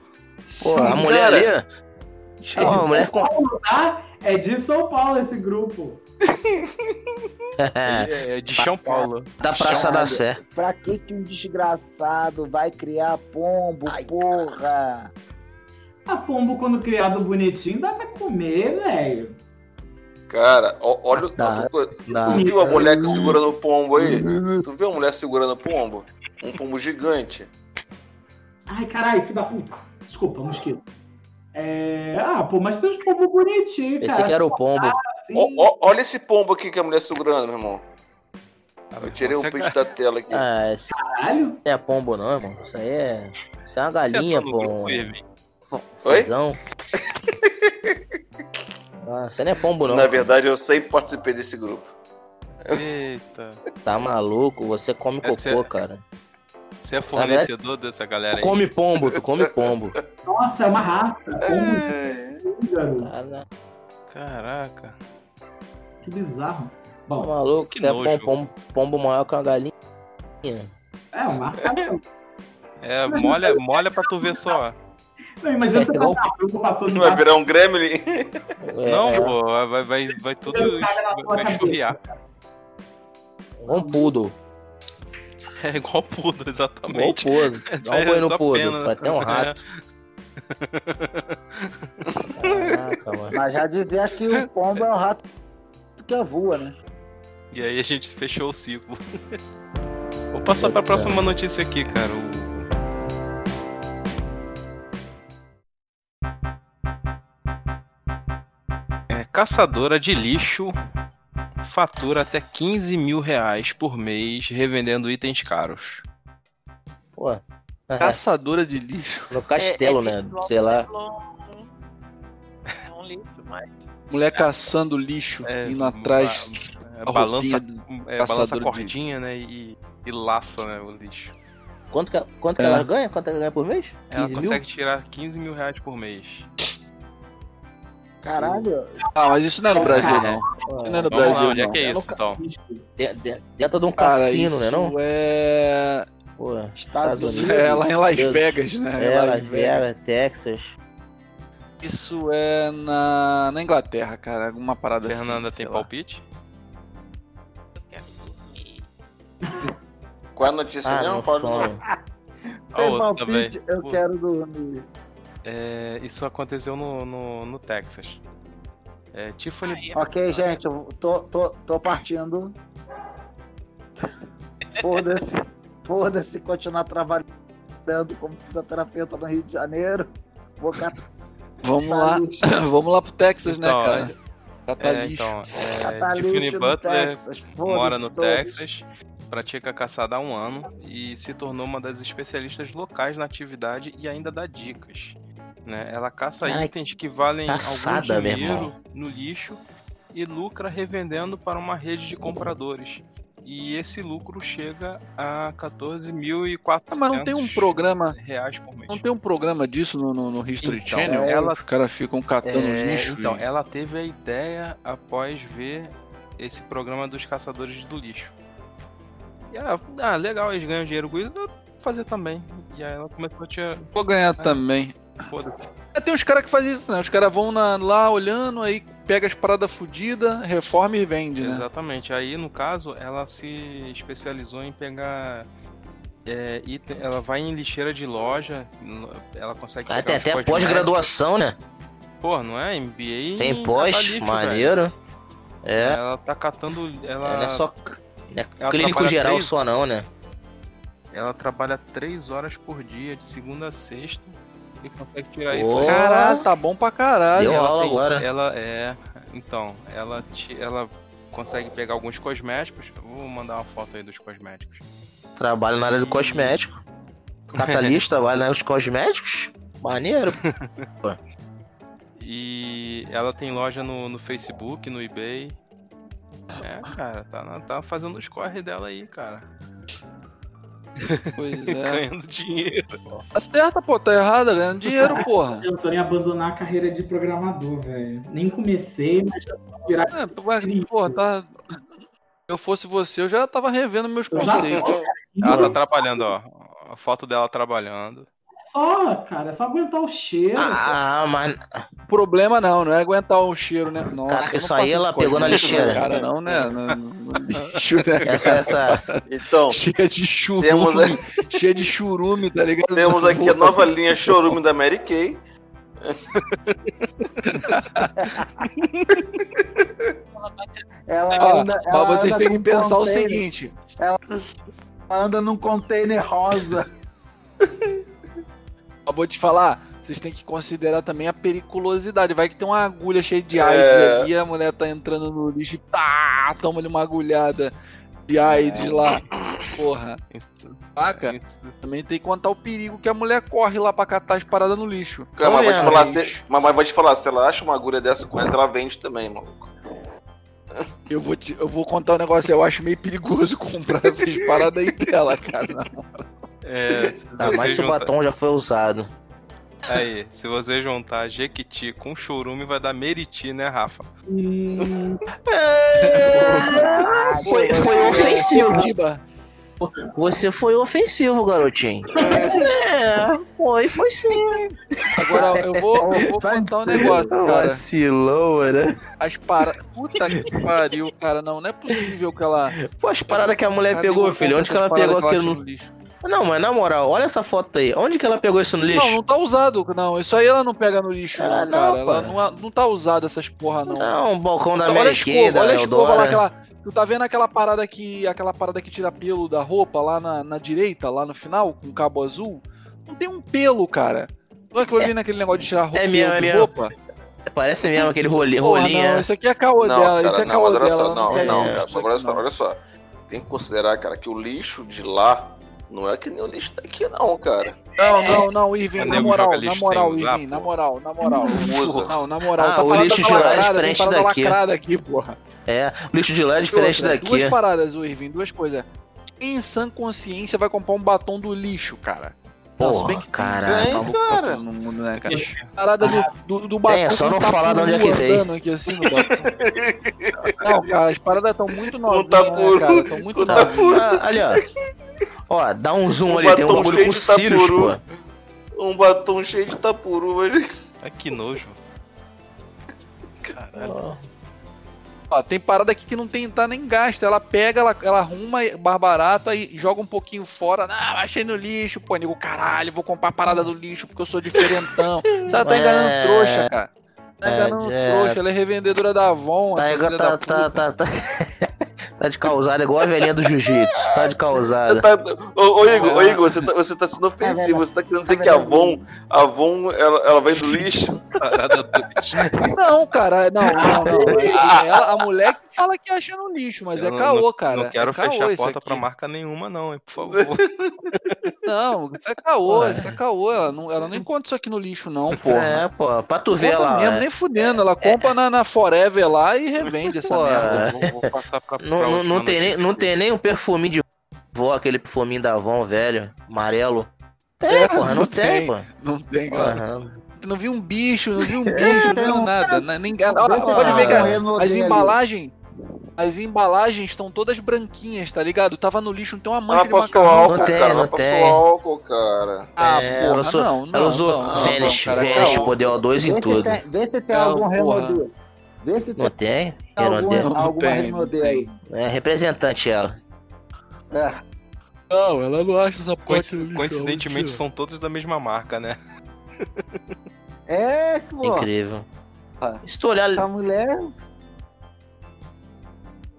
Pô, a mulher Cara. ali. É Ó, a mulher com. É de São Paulo esse grupo. É, é de São Paulo. da Praça da Sé. Pra que que um desgraçado vai criar pombo, porra? A pombo, quando criado bonitinho, dá pra comer, velho. Cara, ó- olha. o- Dá. Tu, Dá. tu viu a mulher que segurando o pombo aí? Tu viu a mulher segurando o pombo? Um pombo gigante. Ai, caralho, filho da puta. Desculpa, mosquito. É... Ah, pô, mas tem uns pombos bonitinhos, Pensei cara. que era o pombo. Assim, Ó, ó- olha esse pombo aqui que a mulher segurando, meu irmão. Eu tirei um Você- print da tela aqui. Ah, isso Caralho. não é pombo, não, irmão. Isso aí é. Isso é uma Você galinha, no pô. grupo? Fusão. Ah, isso aí não é pombo, não. Na verdade, eu sempre participei desse grupo. Eita. Tá maluco? Você come Essa cocô, é- cara. Você é fornecedor dessa galera Tu aí? come pombo, tu come pombo. Nossa, é uma raça. Pombo garoto. Cara, Caraca. Que bizarro. tá Bom, maluco? Que Você é nojo. pombo, pombo, pombo maior que uma galinha. é uma raça. É, molha, molha pra tu ver só. Não, imagina você igual- passando Não vai virar um gremlin? É, Não, é, pô, vai, vai, vai tudo. Vai, vai churriar. um poodle. É igual pudo, Igual exatamente. poodle. Isso Dá um é banho no pena, né? Pra ter um rato. Caraca, mano. Mas já dizia que o pombo é o rato que voa, né? E aí a gente fechou o ciclo. Vou passar pra próxima notícia aqui, cara. O- É, caçadora de lixo fatura até 15 mil reais por mês revendendo itens caros. Pô. Caçadora de lixo. No castelo, É- é né? Sei lá. É um lixo, mas. Mulher caçando lixo, É, indo atrás. É, a balança, é, balança a de- cordinha, né? E, e laça né, o lixo. Quanto que, quanto que É. ela ganha? Quanto ela ganha por mês? Ela 15 mil? consegue tirar 15 mil reais por mês. Caralho. Ah, mas isso não é no Brasil, não. Isso não é no Vamos lá, Brasil, onde é não. que é Eu isso, então? de- de- Dentro de um Cara, cassino, isso né não? é... Pô, Estados Estados Unidos. É lá em Las Deus. Vegas, né? É, Las Las Vegas, Texas. Isso é na, na Inglaterra, cara. Alguma parada Fernanda assim. tem sei lá. palpite? Eu quero dormir. Qual é a notícia Ah, mesmo? Pode Tem palpite? também. Eu Pô, quero dormir. É, isso aconteceu no, no, no Texas. É, Tiffany. Aí, Ok, gente, eu tô, tô, tô partindo. Foda-se. Foda-se continuar trabalhando como fisioterapeuta no Rio de Janeiro. Vou catar Vamos lá, vamos lá pro Texas, Então, né, cara? Catar É, lixo. então, é, Tiffany Butler Texas. Mora no todos. Texas, pratica caçada há um ano e se tornou uma das especialistas locais na atividade e ainda dá dicas. Né? Ela caça Cara, itens que valem caçada, algum dinheiro no lixo e lucra revendendo para uma rede de compradores. E esse lucro chega a 14.400 Ah, mas não tem um programa. reais por mês. Não tem um programa disso no, no, no History Então, Channel? ela- Os caras ficam catando É, lixo. então, e- ela teve a ideia após ver esse programa dos caçadores do lixo. E ela, ah, legal, eles ganham dinheiro com isso, eu vou fazer também. E aí ela começou a tirar. Vou ganhar também. Foda-se. É, tem uns caras que fazem isso, né? Os caras vão na- lá olhando, aí pega as paradas fodidas, reforma e vende, né? Exatamente. Aí, no caso, ela se especializou em pegar. é, item- ela vai em lixeira de loja, ela consegue Cara, pegar tem até pós-graduação, né? Pô, não é? MBA Tem em pós, maneiro. velho. É, Ela tá catando. Ela, não é só não é ela clínico trabalha geral três- só não, né? ela trabalha 3 horas por dia, de segunda a sexta, e consegue tirar isso. Caralho, tá bom pra caralho. Deu ela aula agora. Ela é. Então, ela, ti- ela consegue pegar alguns cosméticos. Vou mandar uma foto aí dos cosméticos. Trabalho na área do cosmético. Catalista trabalha na área dos cosméticos. Maneiro. E ela tem loja no, no Facebook, no eBay. É, cara, tá, na- tá fazendo os corre dela aí, cara. Pois é. Ganhando dinheiro. Acerta, pô, tá errada, ganhando dinheiro, porra. Pensando em abandonar a carreira de programador, velho. Nem comecei, mas já posso virar. É, mas, pô, tá. Se eu fosse você, eu já tava revendo meus Eu já conceitos. Ela tá trabalhando, ó. A foto dela trabalhando. Só, cara, é só aguentar o cheiro. Ah, mas Problema não, não é aguentar o cheiro, né? Nossa, Cara, eu isso aí ela pegou na cosmético lixeira. Cara, não, né? No, no lixo, né? essa, essa. Então, Cheia de churume, Temos- cheia de churume, tá ligado? temos aqui a nova linha Chorume da Mary Kay. Ela Ó, anda, mas ela vocês têm que pensar o container- seguinte: Ela anda num container rosa. Eu vou te falar, vocês têm que considerar também a periculosidade. Vai que tem uma agulha cheia de É. AIDS ali, a mulher tá entrando no lixo e tá, toma-lhe uma agulhada de AIDS lá. Porra, Isso- saca? isso- Também tem que contar o perigo que a mulher corre lá pra catar as paradas no lixo. Cara, mas, vou te falar, se, mas, mas vou te falar, se ela acha uma agulha dessa com essa, ela vende também, maluco. Eu vou, te- eu vou contar um negócio, eu acho meio perigoso comprar essas paradas aí dela, cara. É, se Tá, o juntar- batom já foi usado. Aí, se você juntar Jequiti com chorume, vai dar Meriti, né, Rafa? Hum, Foi, foi ofensivo. Tiba, Você foi ofensivo, garotinho. É, foi, foi sim. agora eu vou, eu vou contar um negócio, cara. Vacilou, né? As paradas. Puta que pariu, cara. Não, não é possível que ela. Pô, as paradas que a mulher pegou, filho. Onde que ela pegou que ela aquilo? no lixo? Não, mas na moral, olha essa foto aí. Onde que ela pegou isso no lixo? Não, não tá usado, não. Isso aí ela não pega no lixo, Ah, não, não, cara. Ela pô. não, não tá usada essas porra, não. Não, o balcão da olha a Ameriquê, escova, da olha a escova lá, aquela. Tu tá vendo aquela parada que. aquela parada que tira pelo da roupa lá na, na direita, lá no final, com cabo azul? Não tem um pelo, cara. Não é aquilo ali naquele negócio de tirar roupa, É mesmo, pelo é de mesmo. roupa? Parece mesmo aquele roli- Porra, rolinho. não, é. isso aqui é caô Não, dela, isso cara, é não, caô dela. só, ela não, não, isso cara, aqui, olha só, não. olha só. Tem que considerar, cara, que o lixo de lá não é que nem o lixo daqui, não, cara. Não, não, não, Irving, na moral, na moral, Irving, na moral, na moral. Usa. Não, na moral, Ah, tá o lixo de lá é diferente parada daqui. lacrada aqui, porra. É, o lixo de lá é diferente Outra, daqui. Duas paradas, o Irving, duas coisas. Quem em sã consciência vai comprar um batom do lixo, cara? Não, se bem Porra, que caraca. Tem, cara. todo mundo, né, cara? Parada do, do, do batom É, só não falar de onde é que veio. aqui assim no. Não, cara, as paradas estão muito novinhas, tapuru, né, cara? Estão muito com novinhas. Ah, ali, ó. Ó, dá um zoom Um ali, tem um batom bagulho cheio com de cílios, tapuru. pô. Um batom cheio de tapuru, mas... Ai, que nojo. Caralho. Ó, tem parada aqui que não tem tá nem gasto. Ela pega, ela, ela arruma mais barato e joga um pouquinho fora. Ah, achei no lixo, pô. Nego, caralho, vou comprar a parada do lixo porque eu sou diferentão. Ela tá enganando É. trouxa, cara. Tá É, enganando é. trouxa. Ela é revendedora da Avon. Tá, essa tá, da tá, puta. tá, tá. Tá Tá de causada igual a velhinha do jiu-jitsu. Tá de causada. Tá- ô, ô, Igor, ô, Igor, você tá, você tá sendo ofensivo. Você tá querendo dizer que a Avon, a Avon ela, ela vem do lixo? Parada do lixo. Não, cara, não, não, não. É- é ela- a mulher que fala que acha no lixo, mas Eu é não- caô, cara. Não quero é caô fechar a porta pra marca nenhuma, não, hein, por favor. Não, isso é caô, Ué. isso é caô. Ela não, ela não encontra isso aqui no lixo, não, porra. É, pô, pra tu ver lá. mesmo, é. nem fudendo. Ela compra na, na Forever lá e revende essa Pô, merda. Vou, vou passar pra, pra Não, não, não tem nem, não tem nem um perfuminho de vó, aquele perfuminho da Avon, velho, amarelo. Tem, porra, não, não tem, tem. pô. Não tem, cara. Porra. Não vi um bicho, não vi um bicho, não viu nada. Na- nem- ó, Vê se pode ver, cara. no As embalagens. As embalagens estão todas branquinhas, tá ligado? Tava no lixo, não tem uma mancha Ela de passou macarrão. álcool, Não tem, cara. não Ela passou tem. álcool, cara. Ah, É, porra, ela usou, não, não, ela usou não, não, Vênus, Vênus, poder O2 Vê em se tudo. tem, vê se tem Não, algum porra. Renaudet. Vê se tem Não tem? alguma. Não alguma tem, não Renaudet tem. aí. É representante ela. É. Não, ela não acha essa Coinci- Coincidentemente são todos da mesma marca, né? É, pô. Incrível. Ah. Se tu olhar, Essa mulher.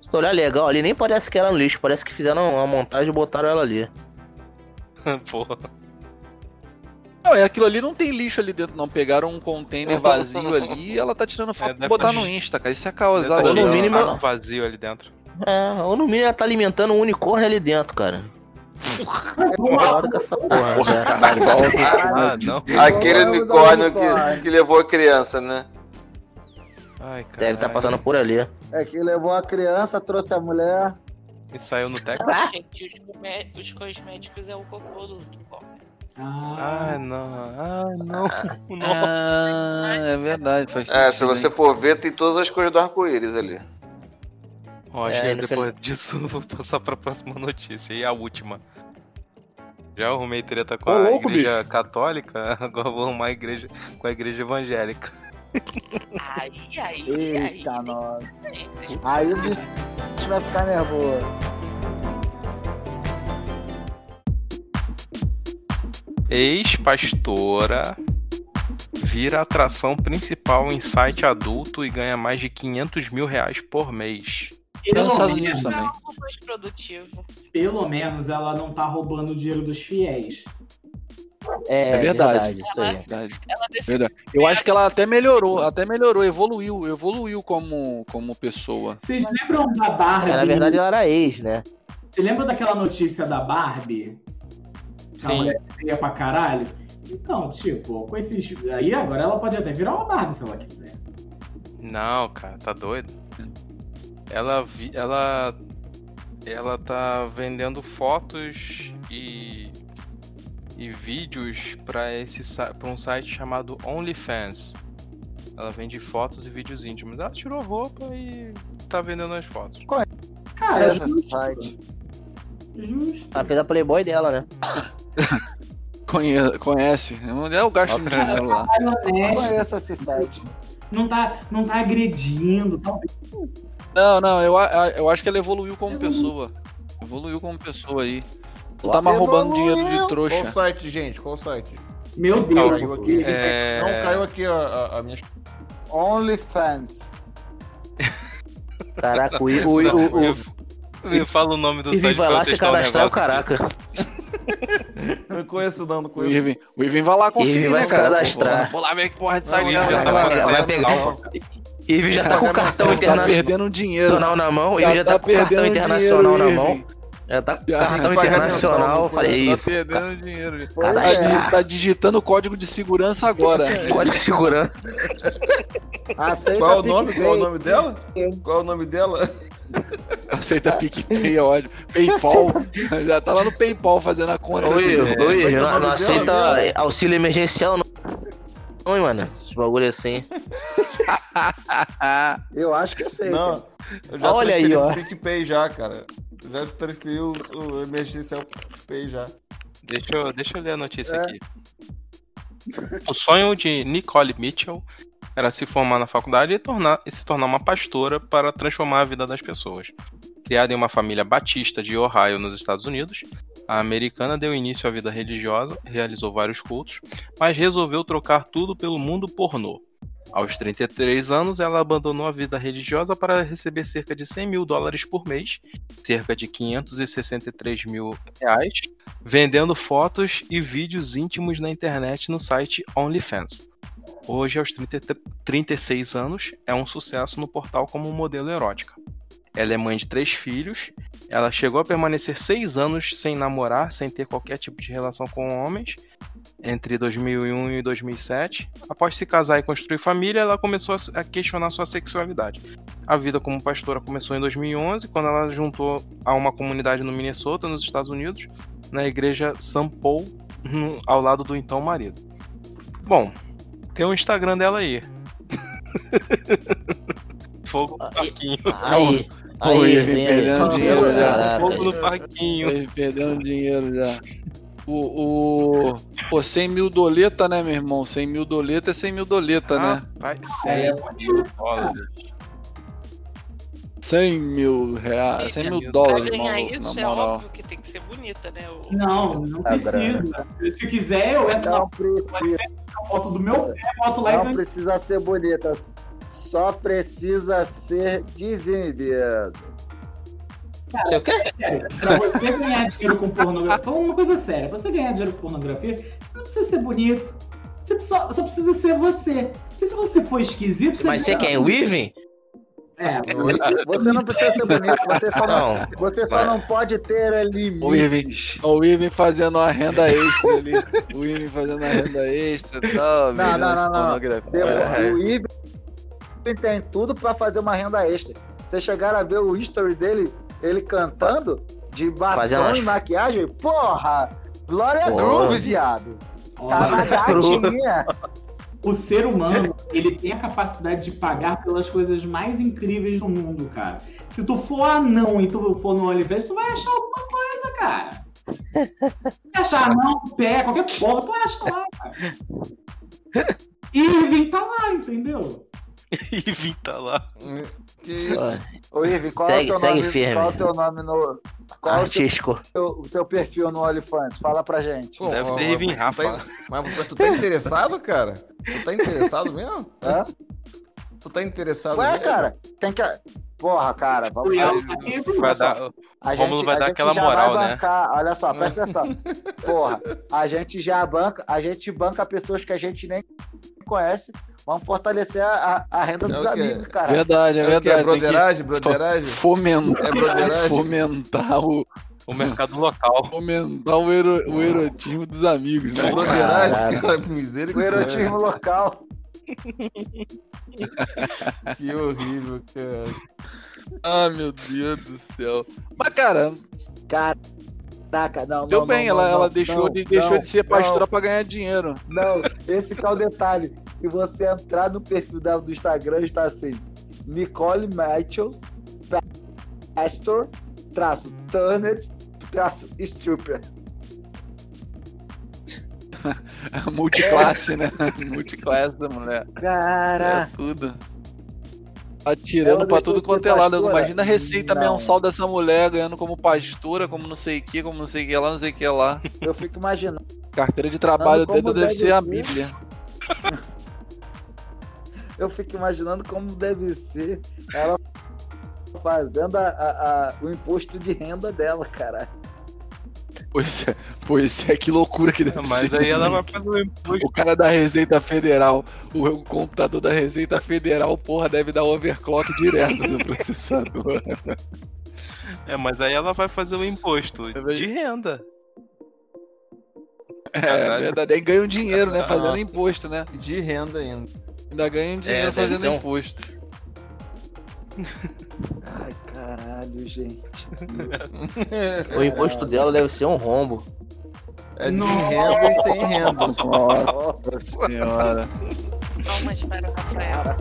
se tu olhar legal ali, nem parece que era no lixo. Parece que fizeram uma montagem e botaram ela ali. Porra. Não, é aquilo ali não tem lixo ali dentro, não. Pegaram um container vazio ali e ela tá tirando foto É, pra botar tá no de- Insta, cara. Isso é causado. Ou no Deve ter mínimo- um vazio ali dentro. É, ou no mínimo ela tá alimentando um unicórnio ali dentro, cara. Cuidado com essa porra, Porra, já. caralho, Ah, não. Aquele unicórnio que, que levou a criança, né? Ai, cara. Deve estar passando por ali. É que levou a criança, trouxe a mulher. E saiu no Tex. Gente, os, cosméticos é o cocô do, do homem. Ah, Ai, não. Ai, não. Nossa. Ah, é verdade, faz É, se você for ver, tem todas as cores do arco-íris ali. Ó, acho É, depois disso eu vou passar pra próxima notícia. E a última. Já arrumei treta com Ô, a louco, igreja católica, agora eu vou arrumar a igreja com a igreja evangélica. Aí, aí, aí. Eita, nossa. Aí o bicho vai ficar nervoso. Ex-pastora vira atração principal em site adulto e ganha mais de 500 mil reais por mês. Pelo menos, também. Algo mais produtivo. pelo menos ela não tá roubando o dinheiro dos fiéis. É, É verdade. Isso aí. Verdade, Ela decidiu verdade. Eu acho que ela até melhorou, até melhorou, evoluiu, evoluiu como, como pessoa. Vocês lembram da Barbie? É, na verdade ela era ex, né? Você lembra daquela notícia da Barbie? Que a Sim. mulher feia pra caralho? Então, tipo, com esses. Aí agora ela pode até virar uma Barbie se ela quiser. Não, cara, tá doido? Ela vi, ela ela tá vendendo fotos e e vídeos pra esse para um site chamado OnlyFans. Ela vende fotos e vídeos íntimos. Ela tirou roupa e tá vendendo as fotos. Cara, Esse justo. site. justo. Ela fez a Playboy dela, né? Conhece, conhece. É o gasto de dinheiro lá. Conheço esse site. não tá, não tá agredindo, talvez. Não, não, eu, eu acho que ela evoluiu como pessoa. Evoluiu como pessoa aí. Não tá mais roubando dinheiro de Qual trouxa. site, gente? Qual site? Meu Caiu Deus. aqui. É... Não, caiu aqui a, a, a minha. OnlyFans. Caraca, o, o, Me fala o nome do site vai pra eu lá se cadastrar o caraca. Não conheço, não, não O conheço. Irving, o Irving vai lá conferir, Irving vai né, se cadastrar. Vou lá ver que porra de site o é Irving tá vai- vai pegar-. Irving já tá com o cartão Tá internacional dinheiro. na mão, Irving já tá tá com o cartão perdendo internacional na mão. Já tá cartão tá internacional. Eu falei, Tá "Ih, perdendo dinheiro. Tá, é. tá digitando o código de segurança agora. código de segurança. Aceita Qual é o nome? Qual é o nome dela? Qual é o nome dela? Aceita PicPay, olha. Paypal. Já tá lá no Paypal fazendo a conta. Ô, Irving, Vai não, não aceita dela, auxílio emergencial, não. Não, hein, mano. Esses bagulho assim. Eu acho que aceita. Não. Eu já Olha aí, ó. PicPay já, cara. Eu já transferi o, o emergencial pro PicPay já. Deixa eu, deixa eu ler a notícia É. aqui. O sonho de Nicole Mitchell era se formar na faculdade e, tornar, e se tornar uma pastora para transformar a vida das pessoas. Criada em uma família batista de Ohio, nos Estados Unidos, a americana deu início à vida religiosa, realizou vários cultos, mas resolveu trocar tudo pelo mundo pornô. Aos 33 anos, ela abandonou a vida religiosa para receber cerca de 100 mil dólares por mês, cerca de 563 mil reais, vendendo fotos e vídeos íntimos na internet no site OnlyFans. Hoje, aos 30 36 anos, é um sucesso no portal como modelo erótica. Ela é mãe de três filhos. Ela chegou a permanecer seis anos sem namorar, sem ter qualquer tipo de relação com homens, entre 2001 e 2007. Após se casar e construir família, ela começou a questionar sua sexualidade. A vida como pastora começou em 2011, quando ela juntou a uma comunidade no Minnesota, nos Estados Unidos, na igreja St. Paul, no- ao lado do então marido. Bom, tem o Instagram dela aí. Fogo no parquinho. Aí, aí, vem aí. perdendo dinheiro já. Fogo no parquinho. Aí, perdendo dinheiro já. O, o. Pô, 100 mil doleta, né, meu irmão? 100 mil doleta é 100 mil doleta, né? Rapaz, 100 mil dólares. 100 mil reais, 100 mil Pra dólares, ganhar maluco, isso, é óbvio que tem que ser bonita, né? O... Não, não Tá precisa. Se quiser, eu entro Não na precisa, foto do meu pé, boto lá e não precisa ser bonita. Só precisa ser desinibida. Você o quê? Pra você ganhar dinheiro com pornografia, falando uma coisa séria, pra você ganhar dinheiro com pornografia, você não precisa ser bonito. Você só, só precisa ser você. E se você for esquisito, Mas você quem? O Ivan? É, Você não precisa ser bonito, você só não, Não. você só Mas- não pode ter O limites. O Ivan fazendo uma renda extra ali. O Ivan fazendo uma renda extra e tal. Não, não, não, não. É. O Ivan tem tudo pra fazer uma renda extra. Vocês chegaram a ver o history dele, ele cantando de batom Fazendo e maquiagem? Porra! Glória. Groove, viado. Tá na gatinha. o ser humano, ele tem a capacidade de pagar pelas coisas mais incríveis do mundo, cara. Se tu for anão e tu for no OnlyFans, tu vai achar alguma coisa, cara. Se achar anão, pé, qualquer porra, tu acha lá, cara. Irving tá lá, entendeu? E Vim tá lá. Que isso? Ô, Irving, qual Segue- é o teu segue nome? firme. Qual é o teu nome no. Qual é o teu, Artístico. o teu perfil no OnlyFans? Fala pra gente. Pô, Deve ó, ser tu Rafa. tá- Mas, mas tu tá interessado, cara? Tu tá interessado mesmo? Hã? Tu tá interessado Ué, mesmo? cara, tem que. Porra, cara, vamos lá. Vai dar, A Rômulo vai a dar aquela já moral, vai né? bancar, Olha só, presta atenção. Porra, a gente já banca, a gente banca pessoas que a gente nem conhece. Vamos fortalecer a, a, a renda É dos o quê? amigos, cara. Verdade, é É o que? verdade. É broderagem? Broderagem? fomentar, É broderagem? fomentar o, o mercado local. fomentar o, ero, o erotismo dos amigos, né? É broderagem? Cara, O misericórdia. erotismo local. Que horrível, cara. Ah, meu Deus do céu. Mas, cara, Caraca, não, deu não, bem, não, ela, ela deixou, de, deixou de ser pastora pra ganhar dinheiro. Não, esse que é o detalhe. Se você entrar no perfil dela do Instagram, está assim: Nicole Mitchell, Pastor, traço, Turnet, traço, Stripper. Multiclasse, né? Multiclasse da mulher. Cara, É tudo. Tá tirando Ela pra tudo quanto é lado. Imagina a receita Não. mensal dessa mulher ganhando como pastora, como não sei o que, como não sei o que lá, não sei o que lá. eu fico imaginando. Carteira de trabalho dela deve ser a. Bíblia. Eu fico imaginando como deve ser ela fazendo a- a- a- o imposto de renda dela, cara. Pois é, pois é, que loucura que deve Mas ser. aí ela vai fazer o imposto. O cara da Receita Federal, o, o computador da Receita Federal, porra, deve dar overclock direto no processador. É, mas aí ela vai fazer o imposto bem. de renda. É, Caralho. verdade. Aí ganham dinheiro, né? Fazendo Nossa. imposto, né? De renda ainda. Ainda ganham dinheiro É, fazendo um- imposto. Ai, caralho, gente. O imposto dela deve ser um rombo. É de Nossa. renda e sem renda. Nossa senhora. Palmas para o Rafael.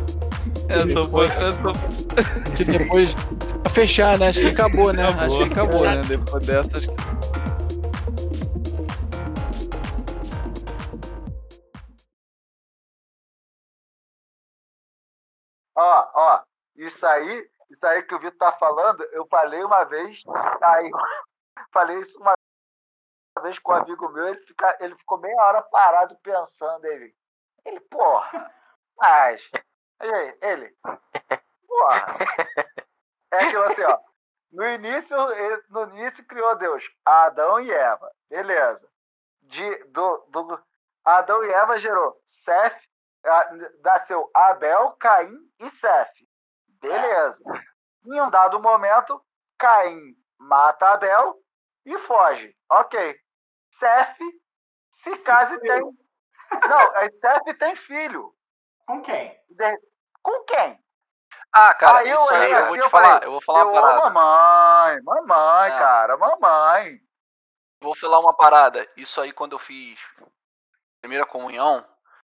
Eu tô, eu tô Que depois. Pra fechar, né? Acho que acabou, né? Acabou. Acho que acabou, né? Depois dessas. Ó, ó, isso aí, isso aí que o Vitor tá falando, eu falei uma vez, aí falei isso uma vez com um amigo meu, ele, fica, ele ficou meia hora parado pensando, ele, ele, porra, Mas, aí, ele? Porra. É aquilo assim, ó. No início, no início criou Deus Adão e Eva. Beleza. De, do, do, Adão e Eva gerou Seth, nasceu Abel, Caim e Seth. Beleza. Em um dado momento, Caim mata Abel e foge. Ok. Seth se casa e tem. Não, é Seth tem filho. Com quem? De- Com quem? Ah, cara, Aí eu isso aí eu assim, vou te falar, eu vou falar Eu uma parada. mamãe, mamãe, É. cara, mamãe. Vou falar uma parada. Isso aí, quando eu fiz primeira comunhão,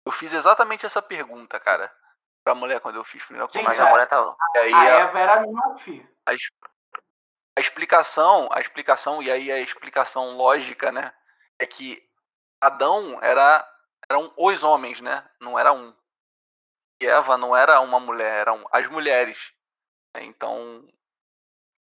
eu fiz exatamente essa pergunta, cara. Pra mulher quando eu fiz primeira comunhão. Mas a mulher tá. E aí A a, Eva era minha filha. a a explicação, a explicação, e aí a explicação lógica, né? É que Adão era eram os homens, né? Não era um. E Eva não era uma mulher, eram as mulheres. Então.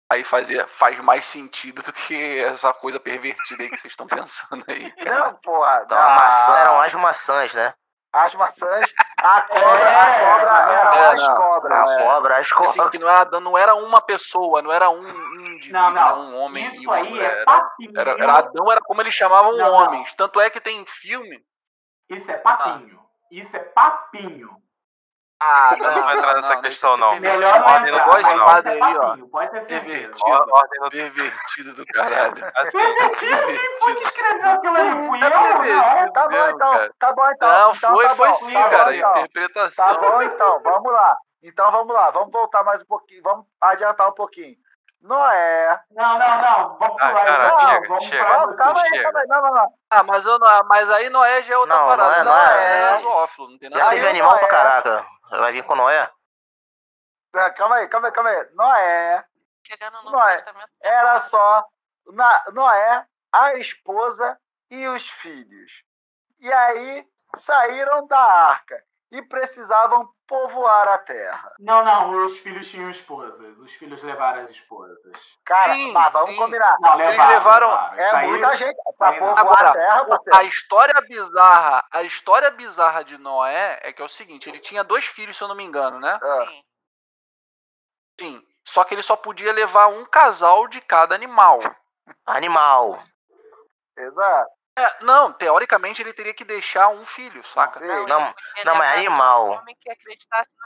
Aí fazia, faz mais sentido do que essa coisa pervertida aí que vocês estão pensando aí. cara. Não, porra. Então, a maçã não. eram as maçãs, né? As maçãs. A cobra, a cobra É, as cobras. A cobra, as Assim, cobras. que não era, não era uma pessoa, não era um, um indivíduo, Não, não. um homem e Isso uma aí mulher. é Era, papinho. era, era Adão era como eles chamavam Não, não. homens. Tanto é que tem filme. Isso é papinho. Isso é papinho. Ah, Não vou entrar nessa deixa questão, não. Melhor não Ordem entrar, mas não. aí, papinho, pode ter certeza. Ordem no Pervertido do caralho. assim, Pervertido? Quem foi que escreveu aquilo ali? Fui É eu? Não. pervertido Tá bom então, tá bom então. Não, então foi, tá foi bom, sim, tá cara. então. Interpretação. Tá bom então, vamos lá. Então vamos lá, vamos voltar mais um pouquinho, vamos adiantar um pouquinho. Noé. Não, não, não. Vamos Ah, pular cara. Não, chega, vamos chega. do calma aí, chega. calma aí. Não, não, não. Ah, mas, eu não, mas aí Noé já é outra Não, parada. Noé, Noé Noé. é zoófilo, não tem nada Já teve animal Noé- pra caraca. Vai vir com Noé? Ah, Calma aí, calma aí, calma aí. Noé Chegando no Não Novo é. Testamento. era só na- Noé, a esposa e os filhos. E aí saíram da arca e precisavam povoar a terra. Não, não, os filhos tinham esposas. Os filhos levaram as esposas. Cara, Sim, mas vamos sim. combinar. Não, levaram. levaram- É aí- muita gente pra povoar Agora, a terra, A parceiro. história bizarra, a história bizarra de Noé é que é o seguinte, ele tinha dois filhos, se eu não me engano, né? Ah, Sim. Sim. Só que ele só podia levar um casal de cada animal. Animal. exato. É, não, teoricamente ele teria que deixar um filho, saca? Não, Não, podia não, mas levar animal.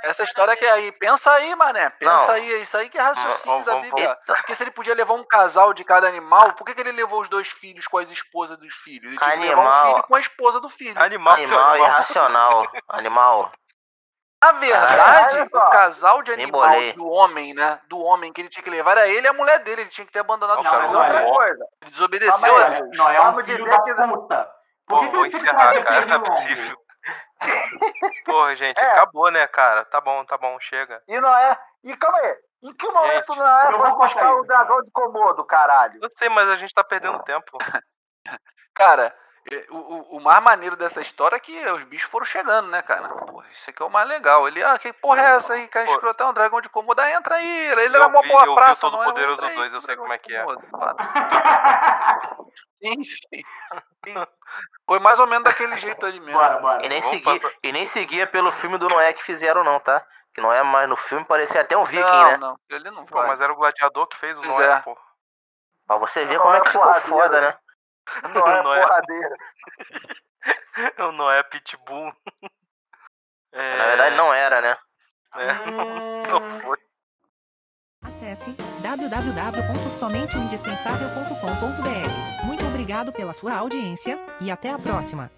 Essa história que é aí, pensa aí, mané, pensa Não. aí, é isso aí que é raciocínio da Bíblia. Porque se ele podia levar um casal de cada animal, por que, que ele levou os dois filhos com as esposas dos filhos? Ele tinha que levar um Animal. filho com a esposa do filho. Animal, Animal animal. irracional. Animal. Na verdade, só. o casal de animal do homem, né? Do homem que ele tinha que levar era ele e a mulher dele. Ele tinha que ter abandonado Não, o Não, cara, mas. Outra coisa. Ele desobedeceu a Deus. Noé é um Vamos filho dizer da que- puta. Por Pô, que, vou que encerrar, cara, não é pernilongo? possível. Porra, gente, É. acabou, né, cara? Tá bom, tá bom, chega. E Noé. E calma aí. Em que momento Noé eu foi vou buscar o dragão de Komodo, caralho? Eu sei, mas a gente tá perdendo tempo. Cara, é, o, o- o mais maneiro dessa história é que os bichos foram chegando, né, cara? Porra, isso aqui é o mais legal. Ele, ah, que porra é essa aí? Cara, Pô. escroto é um dragão de Komodo. Ah, entra aí. Ele Eu era uma vi- boa eu vi praça, o não é? Entra aí, 2, eu sei como é que é. Sim, sim. Sim. Foi mais ou menos daquele jeito ali mesmo. Bora, bora. E nem, Vamos segui, pra- e nem seguia pelo filme do Noé que fizeram, não, tá? Que Noé, mas no filme parecia até um viking, não, né? não. Ele não vai. mas era o gladiador que fez o Pois Noé, é. pô. Pra você ver como é que ficou foda, né? Noé Noé. porradeiro. O Noé Pitbull. É, Na verdade não era, né? é, Hum, não foi. Acesse www.somenteoindispensável.com.br. Muito obrigado pela sua audiência e até a próxima.